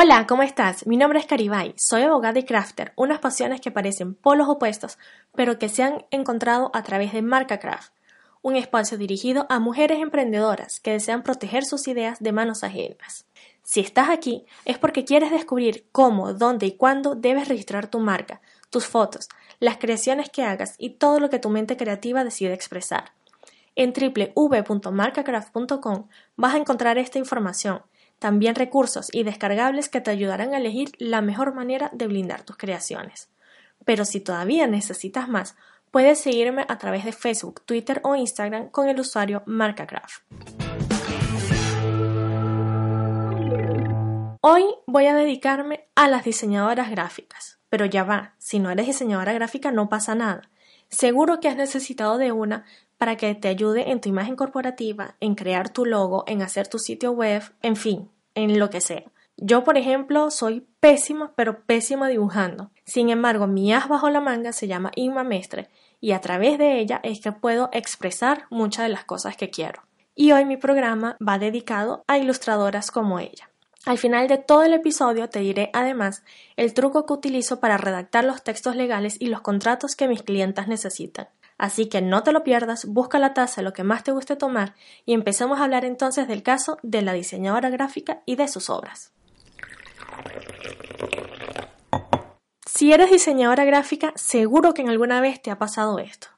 Hola, ¿cómo estás? Mi nombre es Caribay, soy abogada y crafter, unas pasiones que parecen polos opuestos, pero que se han encontrado a través de Marca Craft, un espacio dirigido a mujeres emprendedoras que desean proteger sus ideas de manos ajenas. Si estás aquí es porque quieres descubrir cómo, dónde y cuándo debes registrar tu marca, tus fotos, las creaciones que hagas y todo lo que tu mente creativa decide expresar. En www.marcacraft.com vas a encontrar esta información también recursos y descargables que te ayudarán a elegir la mejor manera de blindar tus creaciones. Pero si todavía necesitas más, puedes seguirme a través de Facebook, Twitter o Instagram con el usuario MarcaCraft. Hoy voy a dedicarme a las diseñadoras gráficas, pero ya va, si no eres diseñadora gráfica no pasa nada. Seguro que has necesitado de una para que te ayude en tu imagen corporativa, en crear tu logo, en hacer tu sitio web, en fin, en lo que sea. Yo, por ejemplo, soy pésima, pero pésima dibujando. Sin embargo, mi as bajo la manga se llama Inma Mestre y a través de ella es que puedo expresar muchas de las cosas que quiero. Y hoy mi programa va dedicado a ilustradoras como ella. Al final de todo el episodio te diré además el truco que utilizo para redactar los textos legales y los contratos que mis clientas necesitan. Así que no te lo pierdas, busca la taza, lo que más te guste tomar y empecemos a hablar entonces del caso de la diseñadora gráfica y de sus obras. Si eres diseñadora gráfica, seguro que en alguna vez te ha pasado esto.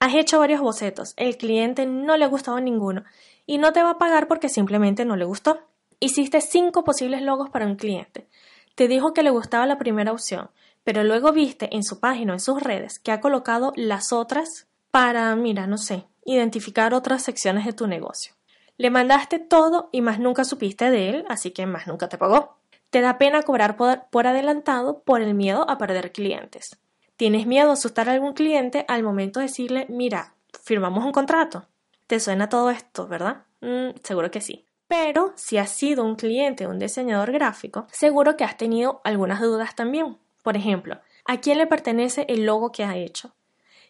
Has hecho varios bocetos, el cliente no le ha gustado ninguno y no te va a pagar porque simplemente no le gustó. Hiciste cinco posibles logos para un cliente. Te dijo que le gustaba la primera opción, pero luego viste en su página o en sus redes que ha colocado las otras para, mira, no sé, identificar otras secciones de tu negocio. Le mandaste todo y más nunca supiste de él, así que más nunca te pagó. Te da pena cobrar por, adelantado por el miedo a perder clientes. Tienes miedo a asustar a algún cliente al momento de decirle, mira, firmamos un contrato. ¿Te suena todo esto, verdad? Mm, seguro que sí. Pero si has sido un cliente o un diseñador gráfico, seguro que has tenido algunas dudas también. Por ejemplo, ¿a quién le pertenece el logo que ha hecho?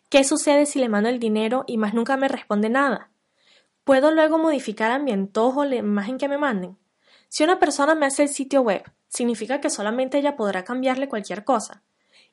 ¿Qué sucede si le mando el dinero y más nunca me responde nada? ¿Puedo luego modificar a mi antojo la imagen que me manden? Si una persona me hace el sitio web, significa que solamente ella podrá cambiarle cualquier cosa.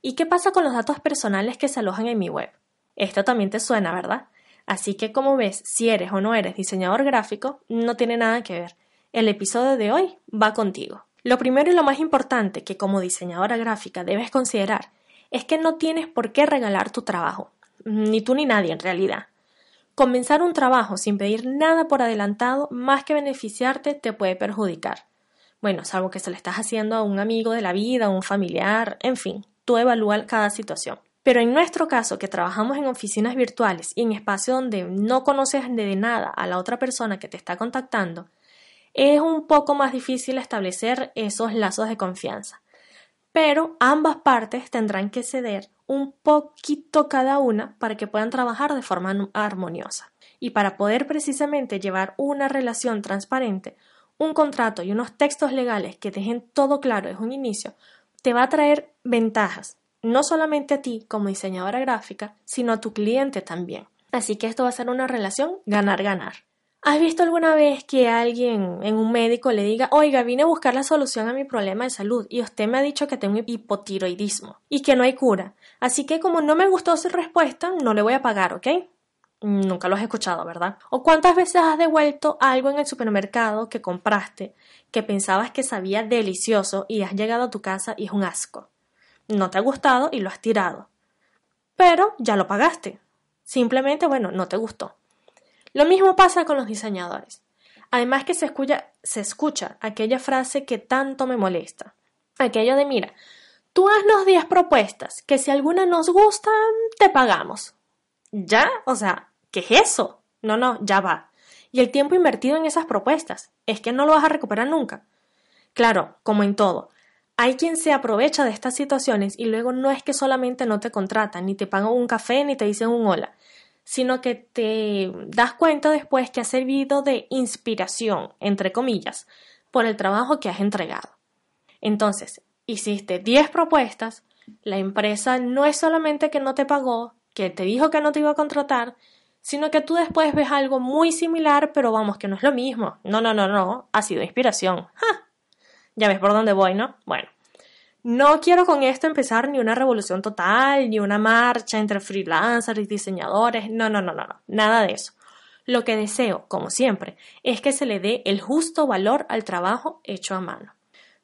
¿Y qué pasa con los datos personales que se alojan en mi web? Esto también te suena, ¿verdad? Así que como ves, si eres o no eres diseñador gráfico, no tiene nada que ver. El episodio de hoy va contigo. Lo primero y lo más importante que como diseñadora gráfica debes considerar es que no tienes por qué regalar tu trabajo, ni tú ni nadie en realidad. Comenzar un trabajo sin pedir nada por adelantado, más que beneficiarte, te puede perjudicar. Bueno, salvo que se lo estás haciendo a un amigo de la vida, a un familiar, en fin, tú evalúa cada situación. Pero en nuestro caso, que trabajamos en oficinas virtuales y en espacios donde no conoces de nada a la otra persona que te está contactando, es un poco más difícil establecer esos lazos de confianza. Pero ambas partes tendrán que ceder un poquito cada una para que puedan trabajar de forma armoniosa. Y para poder precisamente llevar una relación transparente, un contrato y unos textos legales que dejen todo claro desde un inicio, te va a traer ventajas, no solamente a ti como diseñadora gráfica, sino a tu cliente también. Así que esto va a ser una relación ganar-ganar. ¿Has visto alguna vez que alguien en un médico le diga, oiga, vine a buscar la solución a mi problema de salud y usted me ha dicho que tengo hipotiroidismo y que no hay cura? Así que como no me gustó su respuesta, no le voy a pagar, ¿ok? Nunca lo has escuchado, ¿verdad? ¿O cuántas veces has devuelto algo en el supermercado que compraste que pensabas que sabía delicioso y has llegado a tu casa y es un asco? No te ha gustado y lo has tirado. Pero ya lo pagaste. Simplemente, bueno, no te gustó. Lo mismo pasa con los diseñadores. Además que se escucha, se escucha aquella frase que tanto me molesta. Aquello de mira, tú haznos 10 propuestas, que si alguna nos gusta, te pagamos. ¿Ya? O sea, ¿qué es eso? No, no, ya va. Y el tiempo invertido en esas propuestas, es que no lo vas a recuperar nunca. Claro, como en todo, hay quien se aprovecha de estas situaciones y luego no es que solamente no te contratan, ni te pagan un café, ni te dicen un hola, sino que te das cuenta después que ha servido de inspiración, entre comillas, por el trabajo que has entregado. Entonces, hiciste 10 propuestas, la empresa no es solamente que no te pagó, que te dijo que no te iba a contratar, sino que tú después ves algo muy similar, pero vamos, que no es lo mismo. No, no, no, no, ha sido inspiración. Ya ves por dónde voy, ¿no? Bueno, no quiero con esto empezar ni una revolución total, ni una marcha entre freelancers y diseñadores, no, no, no, no, nada de eso. Lo que deseo, como siempre, es que se le dé el justo valor al trabajo hecho a mano.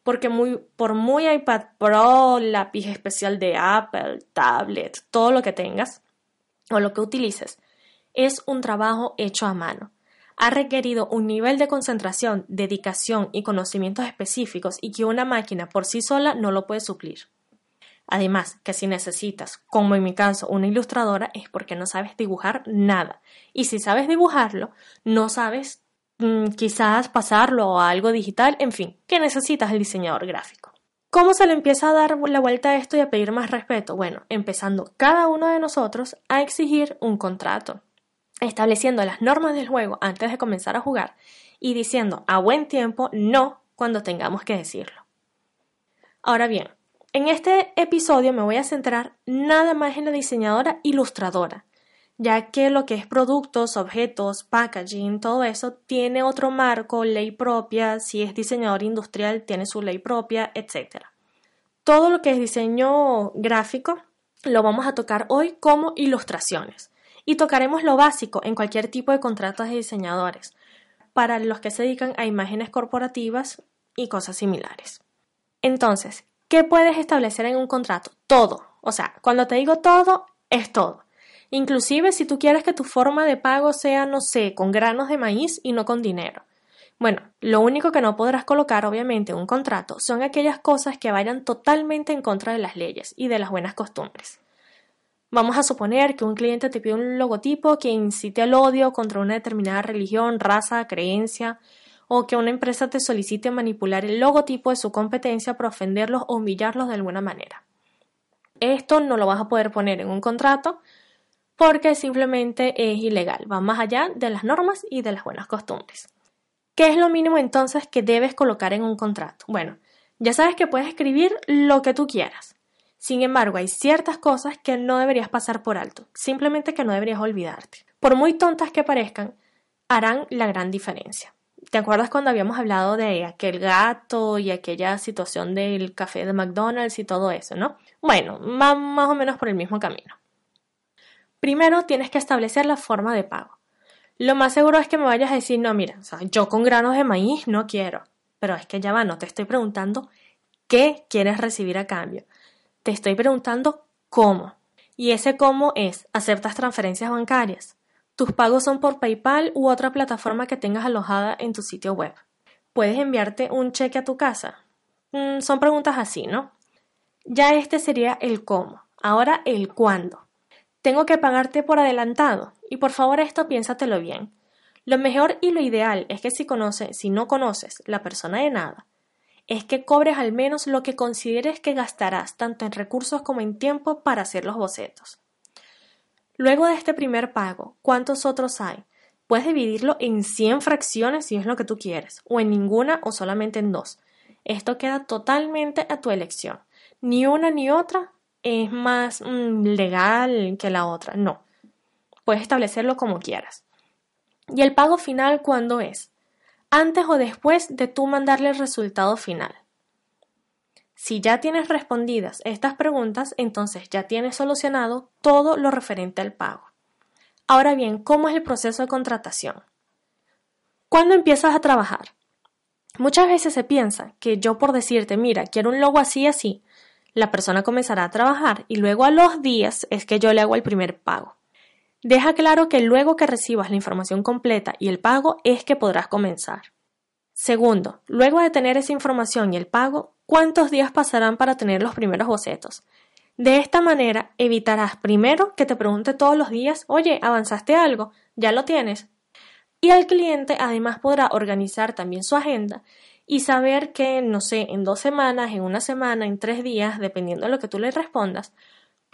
Porque por muy iPad Pro, lápiz especial de Apple, tablet, todo lo que tengas o lo que utilices, es un trabajo hecho a mano ha requerido un nivel de concentración, dedicación y conocimientos específicos y que una máquina por sí sola no lo puede suplir. Además, que si necesitas, como en mi caso, una ilustradora es porque no sabes dibujar nada. Y si sabes dibujarlo, no sabes mm, quizás pasarlo a algo digital, en fin, que necesitas el diseñador gráfico. ¿Cómo se le empieza a dar la vuelta a esto y a pedir más respeto? Bueno, empezando cada uno de nosotros a exigir un contrato estableciendo las normas del juego antes de comenzar a jugar y diciendo a buen tiempo no cuando tengamos que decirlo. Ahora bien, en este episodio me voy a centrar nada más en la diseñadora ilustradora, ya que lo que es productos, objetos, packaging, todo eso tiene otro marco, ley propia, si es diseñador industrial tiene su ley propia, etc. Todo lo que es diseño gráfico lo vamos a tocar hoy como ilustraciones y tocaremos lo básico en cualquier tipo de contratos de diseñadores, para los que se dedican a imágenes corporativas y cosas similares. Entonces, ¿qué puedes establecer en un contrato? Todo. O sea, cuando te digo todo, es todo. Inclusive si tú quieres que tu forma de pago sea, no sé, con granos de maíz y no con dinero. Bueno, lo único que no podrás colocar, obviamente, en un contrato son aquellas cosas que vayan totalmente en contra de las leyes y de las buenas costumbres. Vamos a suponer que un cliente te pide un logotipo que incite al odio contra una determinada religión, raza, creencia, o que una empresa te solicite manipular el logotipo de su competencia para ofenderlos o humillarlos de alguna manera. Esto no lo vas a poder poner en un contrato porque simplemente es ilegal, va más allá de las normas y de las buenas costumbres. ¿Qué es lo mínimo entonces que debes colocar en un contrato? Bueno, ya sabes que puedes escribir lo que tú quieras. Sin embargo, hay ciertas cosas que no deberías pasar por alto, simplemente que no deberías olvidarte. Por muy tontas que parezcan, harán la gran diferencia. ¿Te acuerdas cuando habíamos hablado de aquel gato y aquella situación del café de McDonald's y todo eso, no? Bueno, va más o menos por el mismo camino. Primero tienes que establecer la forma de pago. Lo más seguro es que me vayas a decir, no, mira, yo con granos de maíz no quiero. Pero es que ya va, no te estoy preguntando qué quieres recibir a cambio. Te estoy preguntando cómo. Y ese cómo es, aceptas transferencias bancarias. Tus pagos son por PayPal u otra plataforma que tengas alojada en tu sitio web. ¿Puedes enviarte un cheque a tu casa? Mm, son preguntas así, ¿no? Ya este sería el cómo. Ahora el cuándo. Tengo que pagarte por adelantado. Y por favor esto piénsatelo bien. Lo mejor y lo ideal es que si conoces, si no conoces la persona de nada, es que cobres al menos lo que consideres que gastarás tanto en recursos como en tiempo para hacer los bocetos. Luego de este primer pago, ¿cuántos otros hay? Puedes dividirlo en 100 fracciones si es lo que tú quieres, o en ninguna o solamente en dos. Esto queda totalmente a tu elección. Ni una ni otra es más mm, legal que la otra, no. Puedes establecerlo como quieras. ¿Y el pago final cuándo es? Antes o después de tú mandarle el resultado final. Si ya tienes respondidas estas preguntas, entonces ya tienes solucionado todo lo referente al pago. Ahora bien, ¿cómo es el proceso de contratación? ¿Cuándo empiezas a trabajar? Muchas veces se piensa que yo por decirte, mira, quiero un logo así así, la persona comenzará a trabajar y luego a los días es que yo le hago el primer pago. Deja claro que luego que recibas la información completa y el pago es que podrás comenzar. Segundo, luego de tener esa información y el pago, ¿cuántos días pasarán para tener los primeros bocetos? De esta manera evitarás primero que te pregunte todos los días, oye, ¿avanzaste algo? ¿Ya lo tienes? Y el cliente además podrá organizar también su agenda y saber que, no sé, en dos semanas, en una semana, en tres días, dependiendo de lo que tú le respondas,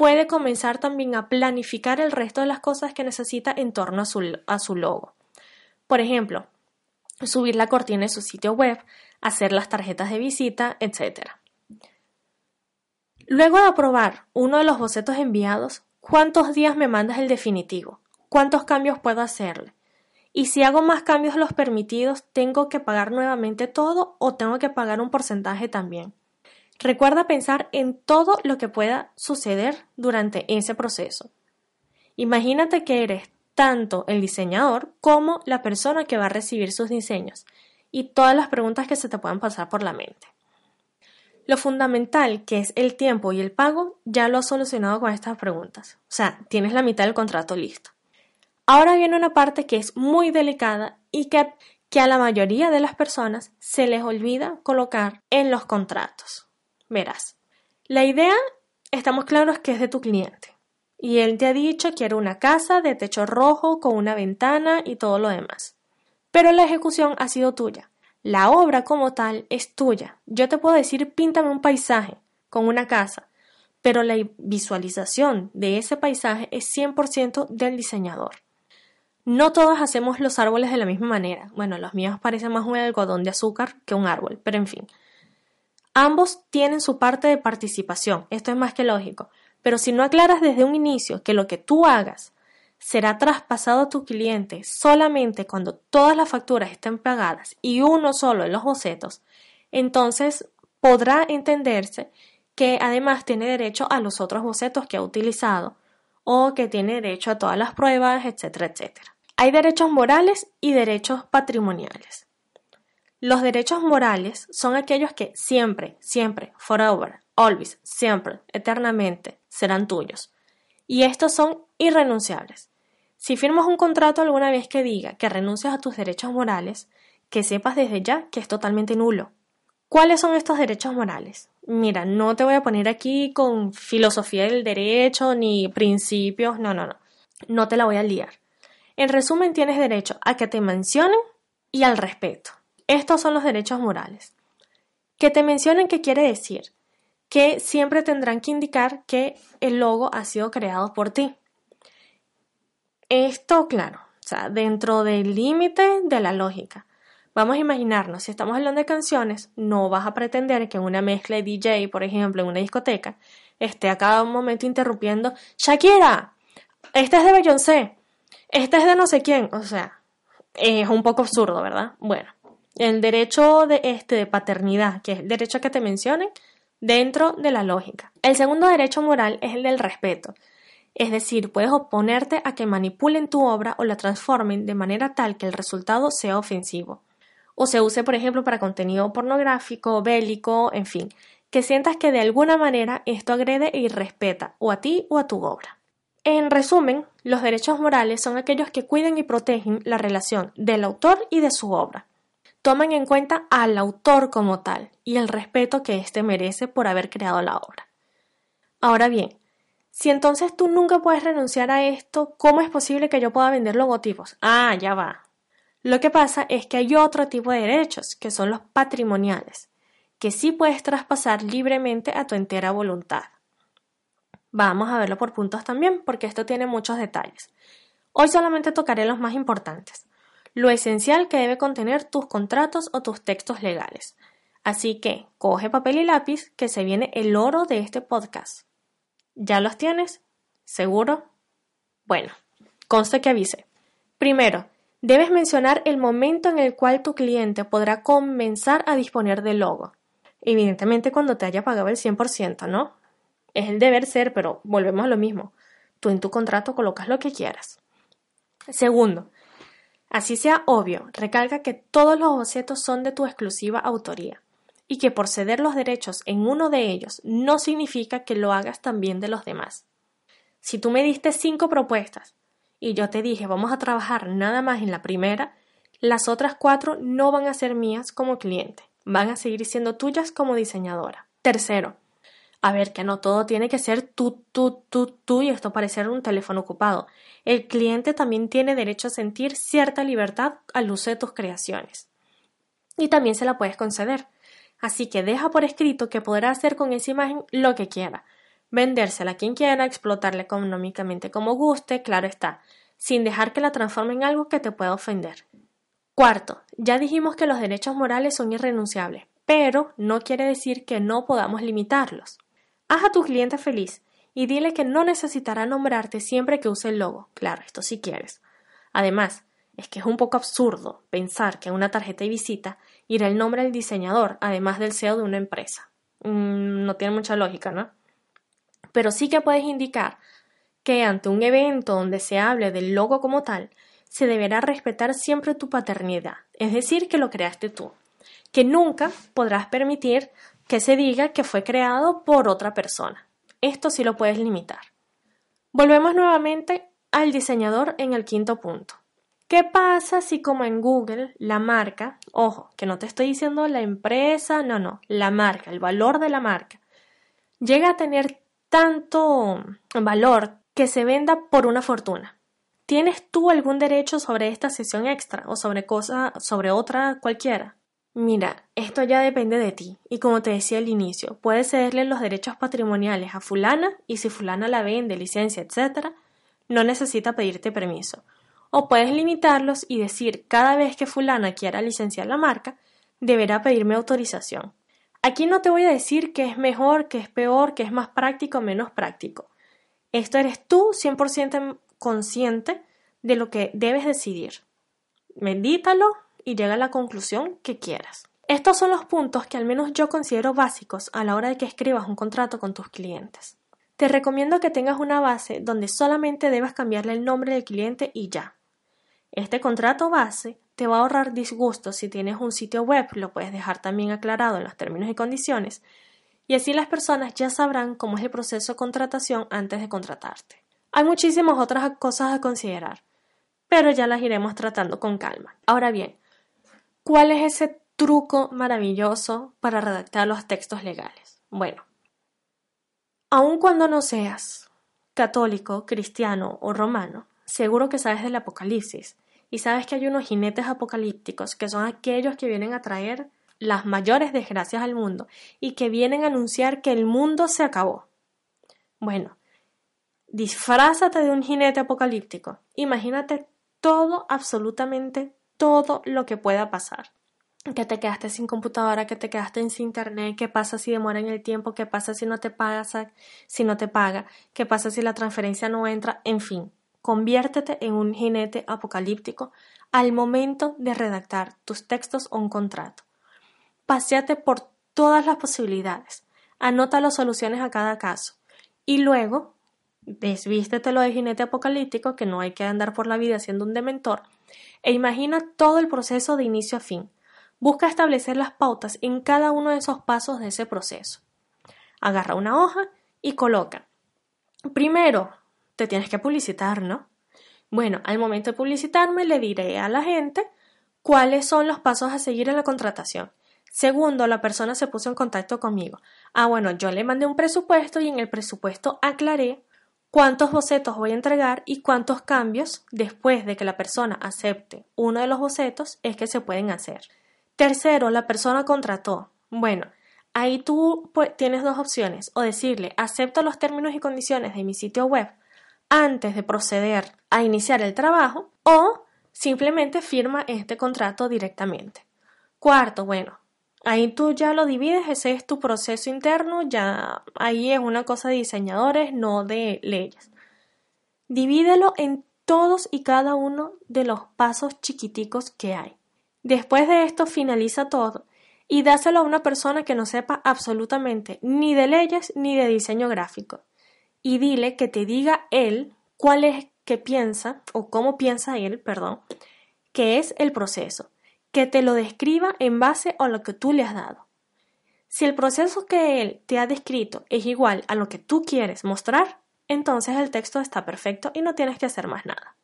puede comenzar también a planificar el resto de las cosas que necesita en torno a su, logo. Por ejemplo, subir la cortina en su sitio web, hacer las tarjetas de visita, etc. Luego de aprobar uno de los bocetos enviados, ¿cuántos días me mandas el definitivo? ¿Cuántos cambios puedo hacerle? Y si hago más cambios de los permitidos, ¿tengo que pagar nuevamente todo o tengo que pagar un porcentaje también? Recuerda pensar en todo lo que pueda suceder durante ese proceso. Imagínate que eres tanto el diseñador como la persona que va a recibir sus diseños y todas las preguntas que se te puedan pasar por la mente. Lo fundamental, que es el tiempo y el pago, ya lo has solucionado con estas preguntas. O sea, tienes la mitad del contrato listo. Ahora viene una parte que es muy delicada y que, que a la mayoría de las personas se les olvida colocar en los contratos. Verás, la idea, estamos claros que es de tu cliente. Y él te ha dicho que era una casa de techo rojo con una ventana y todo lo demás. Pero la ejecución ha sido tuya. La obra como tal es tuya. Yo te puedo decir píntame un paisaje con una casa, pero la visualización de ese paisaje es 100% del diseñador. No todos hacemos los árboles de la misma manera. Bueno, los míos parecen más un algodón de azúcar que un árbol, pero en fin. Ambos tienen su parte de participación, esto es más que lógico, pero si no aclaras desde un inicio que lo que tú hagas será traspasado a tu cliente solamente cuando todas las facturas estén pagadas y uno solo en los bocetos, entonces podrá entenderse que además tiene derecho a los otros bocetos que ha utilizado o que tiene derecho a todas las pruebas, etcétera, etcétera. Hay derechos morales y derechos patrimoniales. Los derechos morales son aquellos que siempre, siempre, forever, always, siempre, eternamente serán tuyos. Y estos son irrenunciables. Si firmas un contrato alguna vez que diga que renuncias a tus derechos morales, que sepas desde ya que es totalmente nulo. ¿Cuáles son estos derechos morales? Mira, no te voy a poner aquí con filosofía del derecho ni principios, no, no, no. No te la voy a liar. En resumen, tienes derecho a que te mencionen y al respeto. Estos son los derechos morales. Que te mencionen, ¿qué quiere decir? Que siempre tendrán que indicar que el logo ha sido creado por ti. Esto, claro, o sea, dentro del límite de la lógica. Vamos a imaginarnos, si estamos hablando de canciones, no vas a pretender que una mezcla de DJ, por ejemplo, en una discoteca, esté a cada momento interrumpiendo, Shakira, este es de Beyoncé, este es de no sé quién, o sea, es un poco absurdo, ¿verdad? Bueno, el derecho de, este, de paternidad, que es el derecho que te mencionen, dentro de la lógica. El segundo derecho moral es el del respeto. Es decir, puedes oponerte a que manipulen tu obra o la transformen de manera tal que el resultado sea ofensivo. O se use, por ejemplo, para contenido pornográfico, bélico, en fin, que sientas que de alguna manera esto agrede e irrespeta o a ti o a tu obra. En resumen, los derechos morales son aquellos que cuiden y protegen la relación del autor y de su obra. Toman en cuenta al autor como tal y el respeto que éste merece por haber creado la obra. Ahora bien, si entonces tú nunca puedes renunciar a esto, ¿cómo es posible que yo pueda vender logotipos? Ah, ya va. Lo que pasa es que hay otro tipo de derechos, que son los patrimoniales, que sí puedes traspasar libremente a tu entera voluntad. Vamos a verlo por puntos también, porque esto tiene muchos detalles. Hoy solamente tocaré los más importantes, lo esencial que debe contener tus contratos o tus textos legales. Así que coge papel y lápiz, que se viene el oro de este podcast. ¿Ya los tienes? ¿Seguro? Bueno, conste que avise. Primero, debes mencionar el momento en el cual tu cliente podrá comenzar a disponer del logo. Evidentemente cuando te haya pagado el 100%, ¿no? Es el deber ser, pero volvemos a lo mismo. Tú en tu contrato colocas lo que quieras. Segundo, así sea obvio, recalca que todos los bocetos son de tu exclusiva autoría y que por ceder los derechos en uno de ellos no significa que lo hagas también de los demás. Si tú me diste cinco propuestas y yo te dije vamos a trabajar nada más en la primera, las otras cuatro no van a ser mías como cliente, van a seguir siendo tuyas como diseñadora. Tercero, a ver, que no todo tiene que ser tú, tú, tú, tú y esto parecer un teléfono ocupado. El cliente también tiene derecho a sentir cierta libertad al uso de tus creaciones. Y también se la puedes conceder. Así que deja por escrito que podrá hacer con esa imagen lo que quiera, vendérsela a quien quiera, explotarla económicamente como guste, claro está, sin dejar que la transforme en algo que te pueda ofender. Cuarto, ya dijimos que los derechos morales son irrenunciables, pero no quiere decir que no podamos limitarlos. Haz a tu cliente feliz y dile que no necesitará nombrarte siempre que use el logo, claro, esto si quieres. Además, Es que es un poco absurdo pensar que en una tarjeta de visita irá el nombre del diseñador, además del CEO de una empresa. Mm, no tiene mucha lógica, ¿no? Pero sí que puedes indicar que ante un evento donde se hable del logo como tal, se deberá respetar siempre tu paternidad, es decir, que lo creaste tú, que nunca podrás permitir que se diga que fue creado por otra persona. Esto sí lo puedes limitar. Volvemos nuevamente al diseñador en el quinto punto. ¿Qué pasa si como en Google la marca, ojo, que no te estoy diciendo la empresa, no, no, la marca, el valor de la marca, llega a tener tanto valor que se venda por una fortuna? ¿Tienes tú algún derecho sobre esta sesión extra o sobre cosa, sobre otra cualquiera? Mira, esto ya depende de ti, y como te decía al inicio, puedes cederle los derechos patrimoniales a fulana y si fulana la vende, licencia, etc., no necesita pedirte permiso o puedes limitarlos y decir cada vez que fulana quiera licenciar la marca, deberá pedirme autorización. Aquí no te voy a decir que es mejor, que es peor, que es más práctico o menos práctico. Esto eres tú 100% consciente de lo que debes decidir. Medítalo y llega a la conclusión que quieras. Estos son los puntos que al menos yo considero básicos a la hora de que escribas un contrato con tus clientes. Te recomiendo que tengas una base donde solamente debas cambiarle el nombre del cliente y ya. Este contrato base te va a ahorrar disgustos si tienes un sitio web, lo puedes dejar también aclarado en los términos y condiciones, y así las personas ya sabrán cómo es el proceso de contratación antes de contratarte. Hay muchísimas otras cosas a considerar, pero ya las iremos tratando con calma. Ahora bien, ¿cuál es ese truco maravilloso para redactar los textos legales? Bueno, aun cuando no seas católico, cristiano o romano, seguro que sabes del Apocalipsis y sabes que hay unos jinetes apocalípticos que son aquellos que vienen a traer las mayores desgracias al mundo y que vienen a anunciar que el mundo se acabó. Bueno, disfrázate de un jinete apocalíptico. Imagínate todo, absolutamente todo lo que pueda pasar. Que te quedaste sin computadora, que te quedaste sin internet, qué pasa si demora en el tiempo, qué pasa si no te paga, si no te paga, qué pasa si la transferencia no entra, en fin, Conviértete en un jinete apocalíptico al momento de redactar tus textos o un contrato. Paseate por todas las posibilidades. Anota las soluciones a cada caso. Y luego, desvístetelo de jinete apocalíptico, que no hay que andar por la vida siendo un dementor, e imagina todo el proceso de inicio a fin. Busca establecer las pautas en cada uno de esos pasos de ese proceso. Agarra una hoja y coloca. Primero, te tienes que publicitar, ¿no? Bueno, al momento de publicitarme le diré a la gente cuáles son los pasos a seguir en la contratación. Segundo, la persona se puso en contacto conmigo. Ah, bueno, yo le mandé un presupuesto y en el presupuesto aclaré cuántos bocetos voy a entregar y cuántos cambios después de que la persona acepte uno de los bocetos es que se pueden hacer. Tercero, la persona contrató. Bueno, ahí tú pues, tienes dos opciones, o decirle acepto los términos y condiciones de mi sitio web antes de proceder a iniciar el trabajo o simplemente firma este contrato directamente. Cuarto, bueno, ahí tú ya lo divides, ese es tu proceso interno, ya ahí es una cosa de diseñadores, no de leyes. Divídelo en todos y cada uno de los pasos chiquiticos que hay. Después de esto finaliza todo y dáselo a una persona que no sepa absolutamente ni de leyes ni de diseño gráfico y dile que te diga él cuál es que piensa o cómo piensa él, perdón, que es el proceso, que te lo describa en base a lo que tú le has dado. Si el proceso que él te ha descrito es igual a lo que tú quieres mostrar, entonces el texto está perfecto y no tienes que hacer más nada.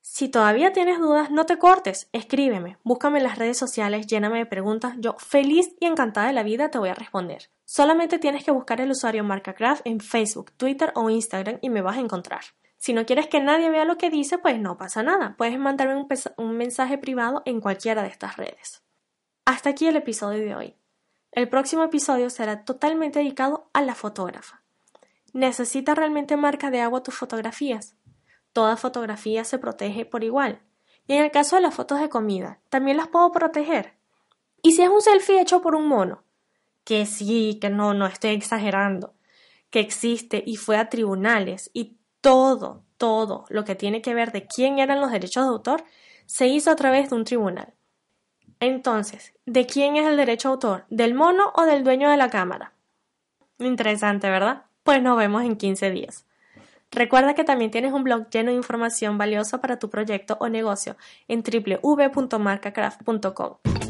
Si todavía tienes dudas, no te cortes, escríbeme, búscame en las redes sociales, lléname de preguntas, yo feliz y encantada de la vida te voy a responder. Solamente tienes que buscar el usuario MarcaCraft en Facebook, Twitter o Instagram y me vas a encontrar. Si no quieres que nadie vea lo que dice, pues no pasa nada, puedes mandarme un, mensaje privado en cualquiera de estas redes. Hasta aquí el episodio de hoy. El próximo episodio será totalmente dedicado a la fotógrafa. ¿Necesita realmente marca de agua tus fotografías? toda fotografía se protege por igual. Y en el caso de las fotos de comida, también las puedo proteger. ¿Y si es un selfie hecho por un mono? Que sí, que no, no estoy exagerando. Que existe y fue a tribunales y todo, todo lo que tiene que ver de quién eran los derechos de autor se hizo a través de un tribunal. Entonces, ¿de quién es el derecho de autor? ¿Del mono o del dueño de la cámara? Interesante, ¿verdad? Pues nos vemos en 15 días. Recuerda que también tienes un blog lleno de información valiosa para tu proyecto o negocio en www.marcacraft.com.